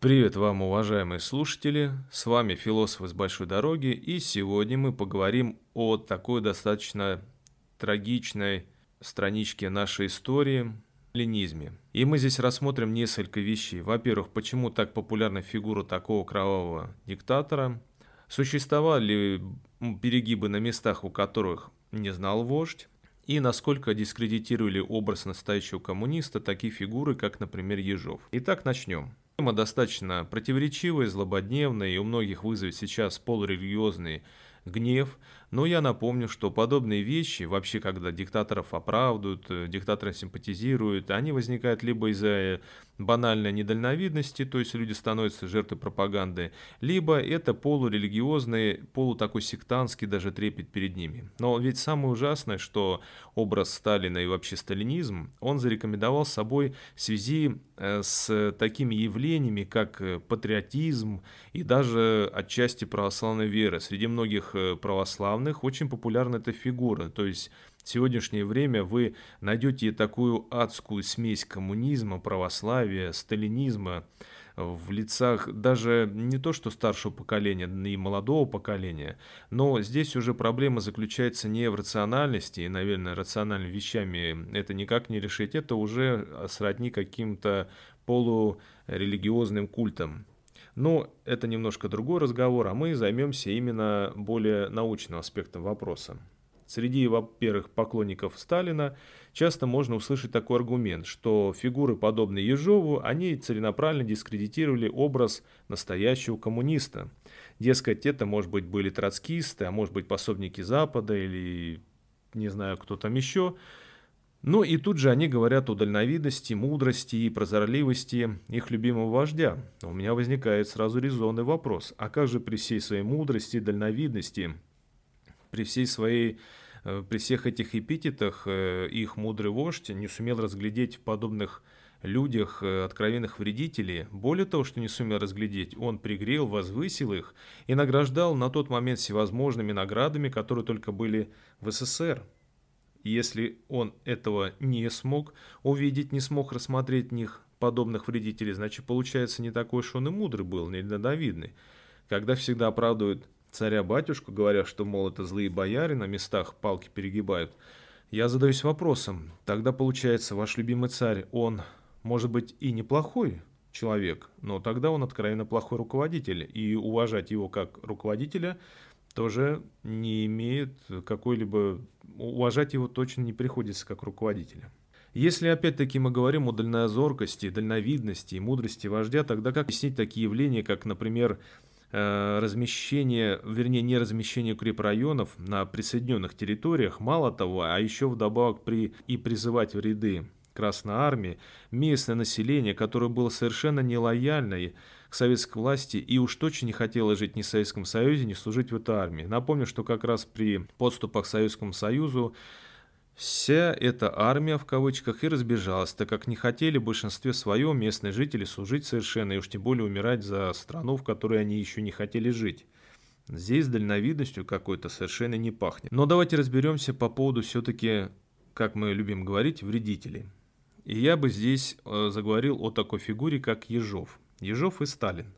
Привет вам, уважаемые слушатели! С вами философ из большой дороги, и сегодня мы поговорим о такой достаточно трагичной страничке нашей истории – ленизме. И мы здесь рассмотрим несколько вещей. Во-первых, почему так популярна фигура такого кровавого диктатора? Существовали ли перегибы на местах, у которых не знал вождь? И насколько дискредитировали образ настоящего коммуниста такие фигуры, как, например, Ежов. Итак, начнем. Тема достаточно противоречивая, злободневная и у многих вызовет сейчас полурелигиозный гнев, но я напомню, что подобные вещи, вообще когда диктаторов оправдывают, э, диктаторам симпатизируют, они возникают либо из-за э, банальной недальновидности, то есть люди становятся жертвой пропаганды, либо это полурелигиозный, полутакой сектантский даже трепет перед ними. Но ведь самое ужасное, что образ Сталина и вообще сталинизм, он зарекомендовал собой в связи э, с такими явлениями, как патриотизм и даже отчасти православной веры. Среди многих православных главных очень популярна эта фигура. То есть в сегодняшнее время вы найдете такую адскую смесь коммунизма, православия, сталинизма в лицах даже не то что старшего поколения, но и молодого поколения, но здесь уже проблема заключается не в рациональности, и, наверное, рациональными вещами это никак не решить, это уже сродни каким-то полурелигиозным культам. Но это немножко другой разговор, а мы займемся именно более научным аспектом вопроса. Среди, во-первых, поклонников Сталина часто можно услышать такой аргумент, что фигуры, подобные Ежову, они целенаправленно дискредитировали образ настоящего коммуниста. Дескать, это, может быть, были троцкисты, а может быть, пособники Запада или не знаю, кто там еще – ну и тут же они говорят о дальновидности, мудрости и прозорливости их любимого вождя. У меня возникает сразу резонный вопрос. А как же при всей своей мудрости и дальновидности, при всей своей э, при всех этих эпитетах э, их мудрый вождь не сумел разглядеть в подобных людях э, откровенных вредителей. Более того, что не сумел разглядеть, он пригрел, возвысил их и награждал на тот момент всевозможными наградами, которые только были в СССР. Если он этого не смог увидеть, не смог рассмотреть в них подобных вредителей, значит, получается, не такой уж он и мудрый был, не недовидный. Когда всегда оправдывают царя-батюшку, говоря, что, мол, это злые бояре на местах палки перегибают, я задаюсь вопросом, тогда получается, ваш любимый царь, он, может быть, и неплохой человек, но тогда он откровенно плохой руководитель, и уважать его как руководителя тоже не имеет какой-либо уважать его точно не приходится как руководителя. Если опять-таки мы говорим о дальнозоркости, дальновидности и мудрости вождя, тогда как объяснить такие явления, как, например, э, размещение, вернее, не размещение укрепрайонов на присоединенных территориях, мало того, а еще вдобавок при, и призывать в ряды Красной Армии местное население, которое было совершенно нелояльно к советской власти и уж точно не хотело жить ни в Советском Союзе, ни служить в этой армии. Напомню, что как раз при подступах к Советскому Союзу Вся эта армия в кавычках и разбежалась, так как не хотели в большинстве своем местные жители служить совершенно, и уж тем более умирать за страну, в которой они еще не хотели жить. Здесь дальновидностью какой-то совершенно не пахнет. Но давайте разберемся по поводу все-таки, как мы любим говорить, вредителей. И я бы здесь э, заговорил о такой фигуре, как Ежов. Ежов и Сталин.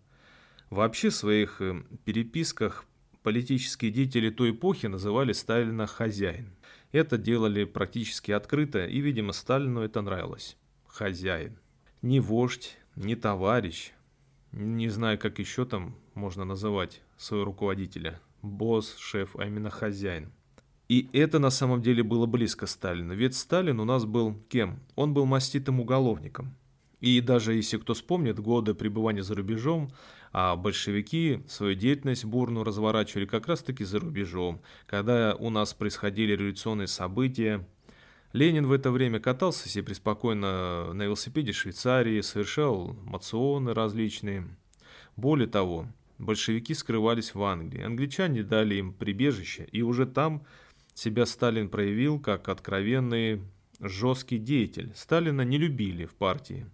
Вообще в своих э, переписках политические деятели той эпохи называли Сталина «хозяин». Это делали практически открыто, и, видимо, Сталину это нравилось. Хозяин. Не вождь, не товарищ, не знаю, как еще там можно называть своего руководителя. Босс, шеф, а именно хозяин. И это на самом деле было близко Сталину. Ведь Сталин у нас был кем? Он был маститым уголовником. И даже если кто вспомнит годы пребывания за рубежом, а большевики свою деятельность бурную разворачивали как раз-таки за рубежом, когда у нас происходили революционные события. Ленин в это время катался себе преспокойно на велосипеде в Швейцарии, совершал мационы различные. Более того, большевики скрывались в Англии. Англичане дали им прибежище, и уже там себя Сталин проявил как откровенный жесткий деятель. Сталина не любили в партии.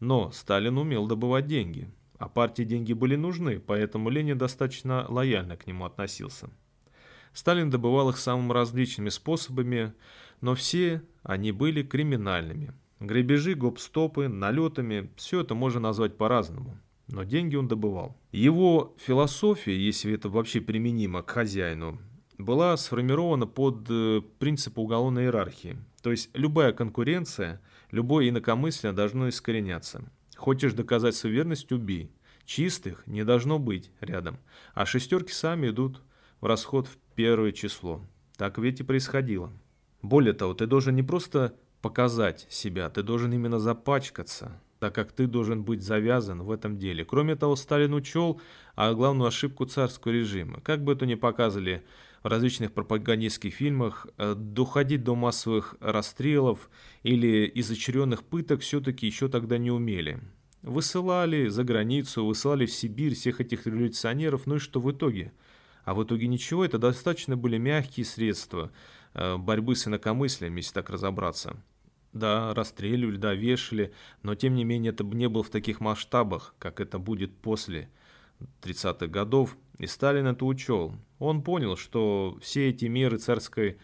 Но Сталин умел добывать деньги, а партии деньги были нужны, поэтому Ленин достаточно лояльно к нему относился. Сталин добывал их самыми различными способами, но все они были криминальными. Грабежи, гоп-стопы, налетами – все это можно назвать по-разному. но деньги он добывал. Его философия, если это вообще применимо к хозяину, была сформирована под э, принципы уголовной иерархии. То есть любая конкуренция, любое инакомыслие должно искореняться. Хочешь доказать свою верность – убей. Чистых не должно быть рядом. А шестерки сами идут в расход в первое число. Так ведь и происходило. Более того, ты должен не просто показать себя, ты должен именно запачкаться, так как ты должен быть завязан в этом деле. Кроме того, Сталин учел а главную ошибку царского режима. Как бы это ни показывали в различных пропагандистских фильмах, э, доходить до массовых расстрелов или изощренных пыток все-таки еще тогда не умели. Высылали за границу, высылали в Сибирь всех этих революционеров, ну и что в итоге? А в итоге ничего, это достаточно были мягкие средства э, борьбы с инакомыслием, если так разобраться. Да, расстреливали, да, вешали, но тем не менее это не было в таких масштабах, как это будет после 30-х годов, и Сталин это учел. Он понял, что все эти меры царской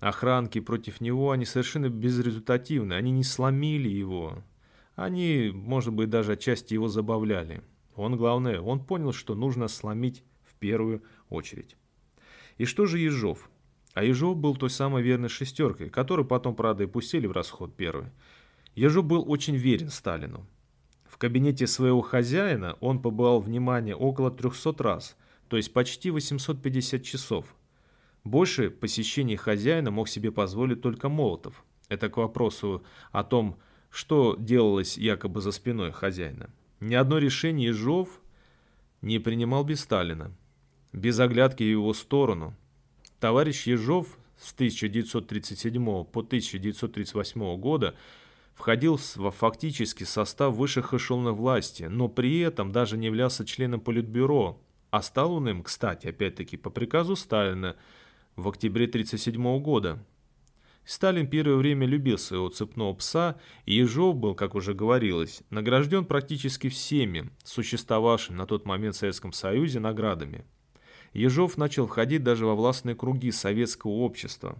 охранки против него, они совершенно безрезультативны, они не сломили его, они, может быть, даже отчасти его забавляли. Он, главное, он понял, что нужно сломить в первую очередь. И что же Ежов? А Ежов был той самой верной шестеркой, которую потом, правда, и пустили в расход первый. Ежов был очень верен Сталину. В кабинете своего хозяина он побывал, внимание, около 300 раз, то есть почти 850 часов. Больше посещений хозяина мог себе позволить только Молотов. Это к вопросу о том, что делалось якобы за спиной хозяина. Ни одно решение Ежов не принимал без Сталина, без оглядки в его сторону. Товарищ Ежов с 1937 по 1938 года входил во фактически состав высших эшелонов власти, но при этом даже не являлся членом Политбюро, а стал он им, кстати, опять-таки по приказу Сталина в октябре 1937 года. Сталин первое время любил своего цепного пса, и Ежов был, как уже говорилось, награжден практически всеми существовавшими на тот момент в Советском Союзе наградами. Ежов начал входить даже во властные круги советского общества.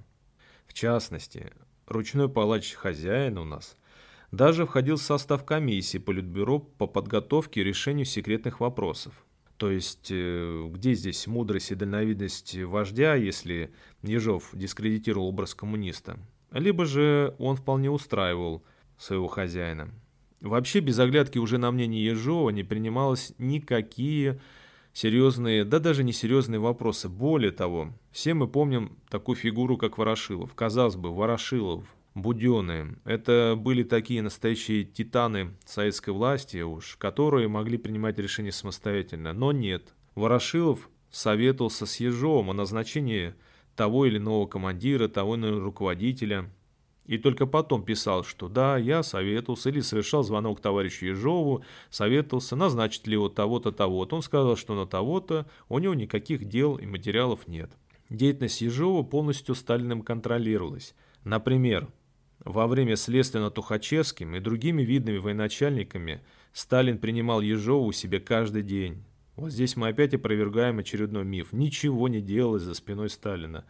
В частности, ручной палач хозяин у нас даже входил в состав комиссии Политбюро по подготовке и решению секретных вопросов. То есть, э, где здесь мудрость и дальновидность вождя, если Ежов дискредитировал образ коммуниста? Либо же он вполне устраивал своего хозяина. Вообще, без оглядки уже на мнение Ежова не принималось никакие серьезные, да даже не серьезные вопросы. Более того, все мы помним такую фигуру, как Ворошилов. Казалось бы, Ворошилов Буденные. Это были такие настоящие титаны советской власти уж, которые могли принимать решения самостоятельно. Но нет. Ворошилов советовался с Ежовым о назначении того или иного командира, того или иного руководителя. И только потом писал, что да, я советовался или совершал звонок товарищу Ежову, советовался, назначить ли его того-то, того-то. Он сказал, что на того-то у него никаких дел и материалов нет. Деятельность Ежова полностью Сталиным контролировалась. Например, во время следствия над Тухачевским и другими видными военачальниками Сталин принимал Ежова у себя каждый день. Вот здесь мы опять опровергаем очередной миф. Ничего не делалось за спиной Сталина.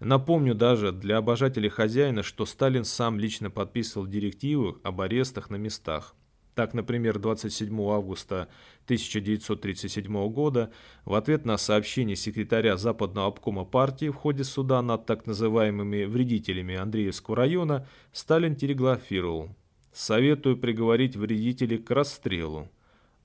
Напомню даже для обожателей хозяина, что Сталин сам лично подписывал директивы об арестах на местах. Так, например, 27 августа 1937 года в ответ на сообщение секретаря Западного обкома партии в ходе суда над так называемыми вредителями Андреевского района Сталин телеграфировал «Советую приговорить вредителей к расстрелу,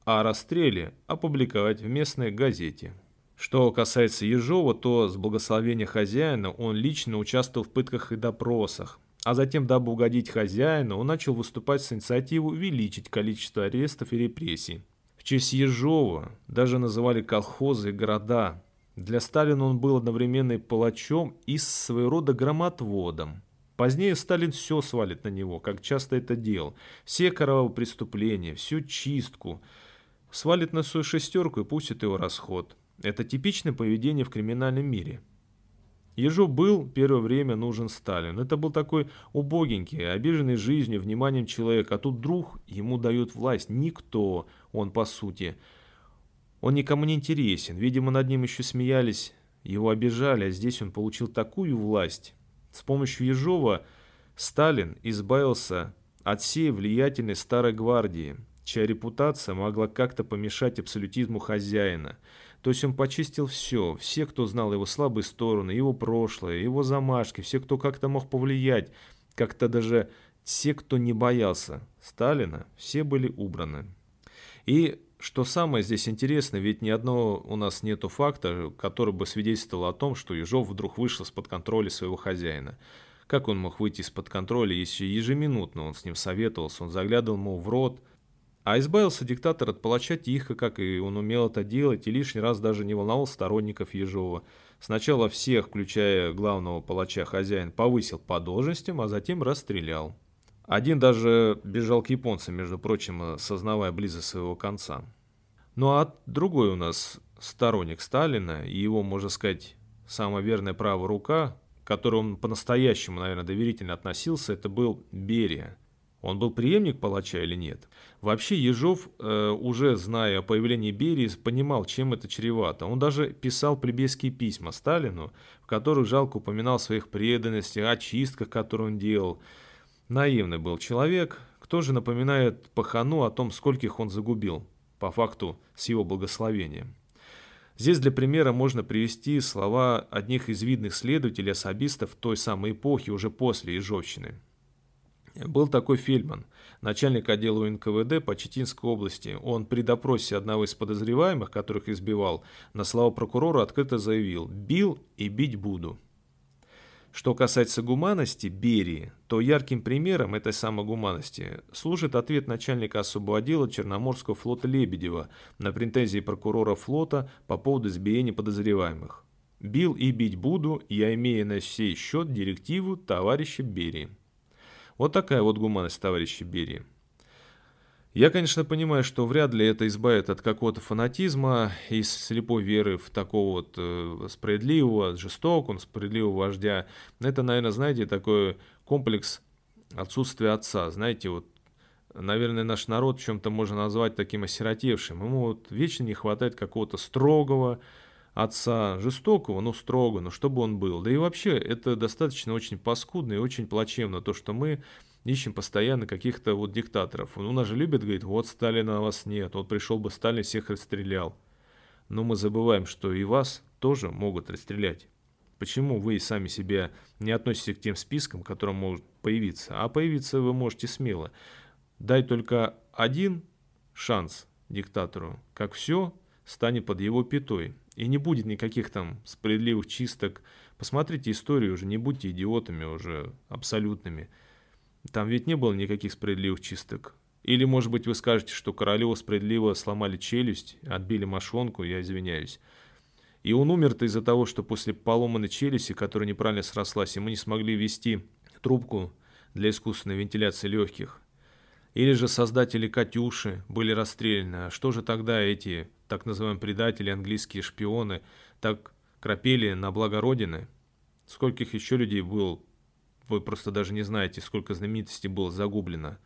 а расстреле опубликовать в местной газете». Что касается Ежова, то с благословения хозяина он лично участвовал в пытках и допросах, а затем, дабы угодить хозяину, он начал выступать с инициативой увеличить количество арестов и репрессий. В честь Ежова даже называли колхозы и города. Для Сталина он был одновременно и палачом, и своего рода громотводом. Позднее Сталин все свалит на него, как часто это делал. Все кровавые преступления, всю чистку. Свалит на свою шестерку и пустит его расход. Это типичное поведение в криминальном мире. Ежу был первое время нужен Сталин. Это был такой убогенький, обиженный жизнью, вниманием человек, а тут друг ему дает власть. Никто, он по сути. Он никому не интересен. Видимо, над ним еще смеялись, его обижали, а здесь он получил такую власть. С помощью Ежова Сталин избавился от всей влиятельной старой гвардии. чья репутация могла как-то помешать абсолютизму хозяина. То есть он почистил все, все, кто знал его слабые стороны, его прошлое, его замашки, все, кто как-то мог повлиять, как-то даже все, кто не боялся Сталина, все были убраны. И что самое здесь интересное, ведь ни одного у нас нету факта, который бы свидетельствовал о том, что Ежов вдруг вышел из-под контроля своего хозяина. Как он мог выйти из-под контроля, если ежеминутно он с ним советовался, он заглядывал ему в рот, а избавился диктатор от палача тихо, как и он умел это делать, и лишний раз даже не волновал сторонников Ежова. Сначала всех, включая главного палача хозяин, повысил по должностям, а затем расстрелял. Один даже бежал к японцам, между прочим, сознавая близость своего конца. Ну а другой у нас сторонник Сталина и его, можно сказать, самая верная правая рука, к которой он по-настоящему, наверное, доверительно относился, это был Берия. Он был преемник палача или нет? Вообще Ежов, э, уже зная о появлении Берии, понимал, чем это чревато. Он даже писал плебейские письма Сталину, в которых жалко упоминал своих преданностях, о чистках, которые он делал. Наивный был человек, кто же напоминает Пахану о том, скольких он загубил, по факту с его благословением. Здесь для примера можно привести слова одних из видных следователей-особистов той самой эпохи, уже после Ежовщины. Был такой Фельдман, начальник отдела НКВД по Читинской области. Он при допросе одного из подозреваемых, которых избивал, на слова прокурора открыто заявил «бил и бить буду». Что касается гуманности Берии, то ярким примером этой самой гуманности служит ответ начальника особого отдела Черноморского флота Лебедева на претензии прокурора флота по поводу избиения подозреваемых. «Бил и бить буду, я имею на сей счет директиву товарища Берии». Вот такая вот гуманность товарища Берии. Я, конечно, понимаю, что вряд ли это избавит от какого-то фанатизма и слепой веры в такого вот э, справедливого, жестокого, справедливого вождя. Это, наверное, знаете, такой комплекс отсутствия отца. Знаете, вот, наверное, наш народ в чем-то можно назвать таким осиротевшим. Ему вот вечно не хватает какого-то строгого отца, жестокого, но строго, но чтобы он был. Да и вообще, это достаточно очень паскудно и очень плачевно, то, что мы ищем постоянно каких-то вот диктаторов. У нас же любят, говорит, вот Сталина вас нет, вот пришел бы Сталин, всех расстрелял. Но мы забываем, что и вас тоже могут расстрелять. Почему вы сами себя не относитесь к тем спискам, которые могут появиться? А появиться вы можете смело. Дай только один шанс диктатору, как все станет под его пятой. И не будет никаких там справедливых чисток. Посмотрите историю уже, не будьте идиотами уже абсолютными. Там ведь не было никаких справедливых чисток. Или, может быть, вы скажете, что Королеву справедливо сломали челюсть, отбили мошонку, я извиняюсь. И он умер-то из-за того, что после поломанной челюсти, которая неправильно срослась, ему не смогли ввести трубку для искусственной вентиляции легких. Или же создатели «Катюши» были расстреляны. А что же тогда эти так называемые предатели, английские шпионы, так крапели на благо Родины? Скольких еще людей было вы просто даже не знаете, сколько знаменитостей было загублено.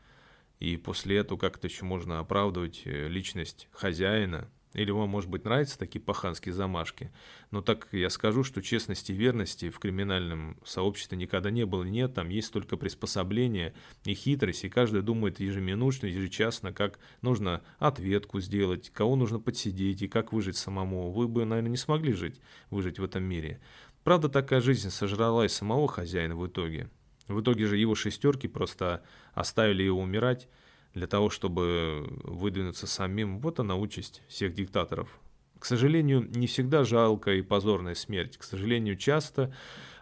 И после этого как-то еще можно оправдывать э, личность хозяина. Или вам, может быть, нравятся такие паханские замашки. Но так я скажу, что честности и верности в криминальном сообществе никогда не было. Нет, там есть только приспособление и хитрость. И каждый думает ежеминутно, ежечасно, как нужно ответку сделать, кого нужно подсидеть и как выжить самому. Вы бы, наверное, не смогли жить, выжить в этом мире. Правда, такая жизнь сожрала и самого хозяина в итоге. В итоге же его шестерки просто оставили его умирать для того, чтобы выдвинуться самим. Вот она участь всех диктаторов. К сожалению, не всегда жалкая и позорная смерть. К сожалению, часто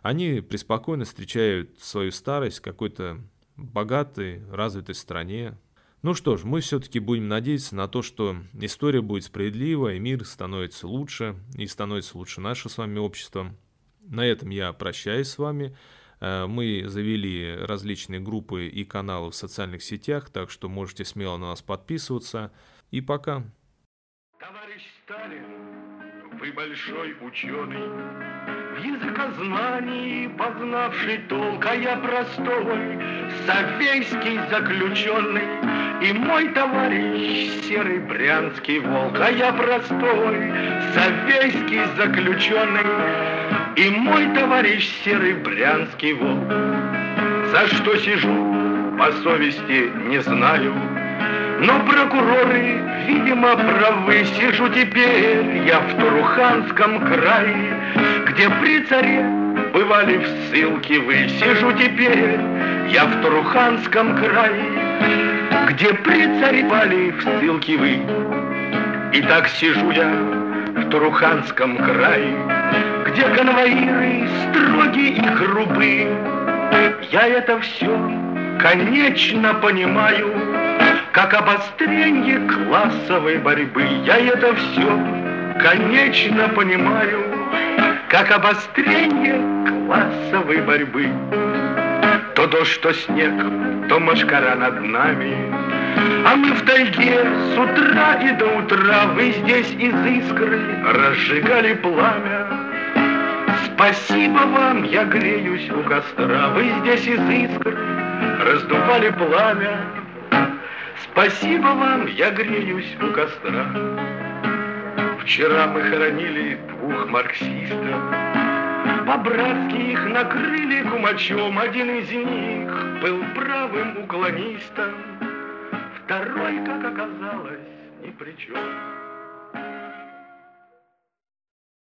они преспокойно встречают свою старость в какой-то богатой, развитой стране. Ну что ж, мы все-таки будем надеяться на то, что история будет справедлива, и мир становится лучше, и становится лучше наше с вами общество. На этом я прощаюсь с вами. Э, мы завели различные группы и каналы в социальных сетях, так что можете смело на нас подписываться. И пока. Товарищ Сталин, вы большой ученый, в языкознании познавший толк, а я простой, советский заключенный. И мой товарищ серый брянский волк, а я простой, советский заключенный. И мой товарищ серый брянский волк, За что сижу, по совести не знаю, Но прокуроры, видимо, правы Сижу теперь я в Туруханском крае Где при царе бывали в ссылке вы. Сижу теперь я в Туруханском крае Где при царе бывали в ссылке вы. И так сижу я Туруханском крае Где конвоиры строгие и грубы Я это все конечно понимаю как обострение классовой борьбы. Я это все, конечно, понимаю, как обострение классовой борьбы. То дождь, то снег, то машкара над нами, а мы в тайге с утра и до утра Вы здесь из искры разжигали пламя. Спасибо вам, я греюсь у костра, Вы здесь из искры раздували пламя. Спасибо вам, я греюсь у костра. Вчера мы хоронили двух марксистов. По-братски их накрыли кумачом. Один из них был правым уклонистом. Второй, как оказалось, ни при чем.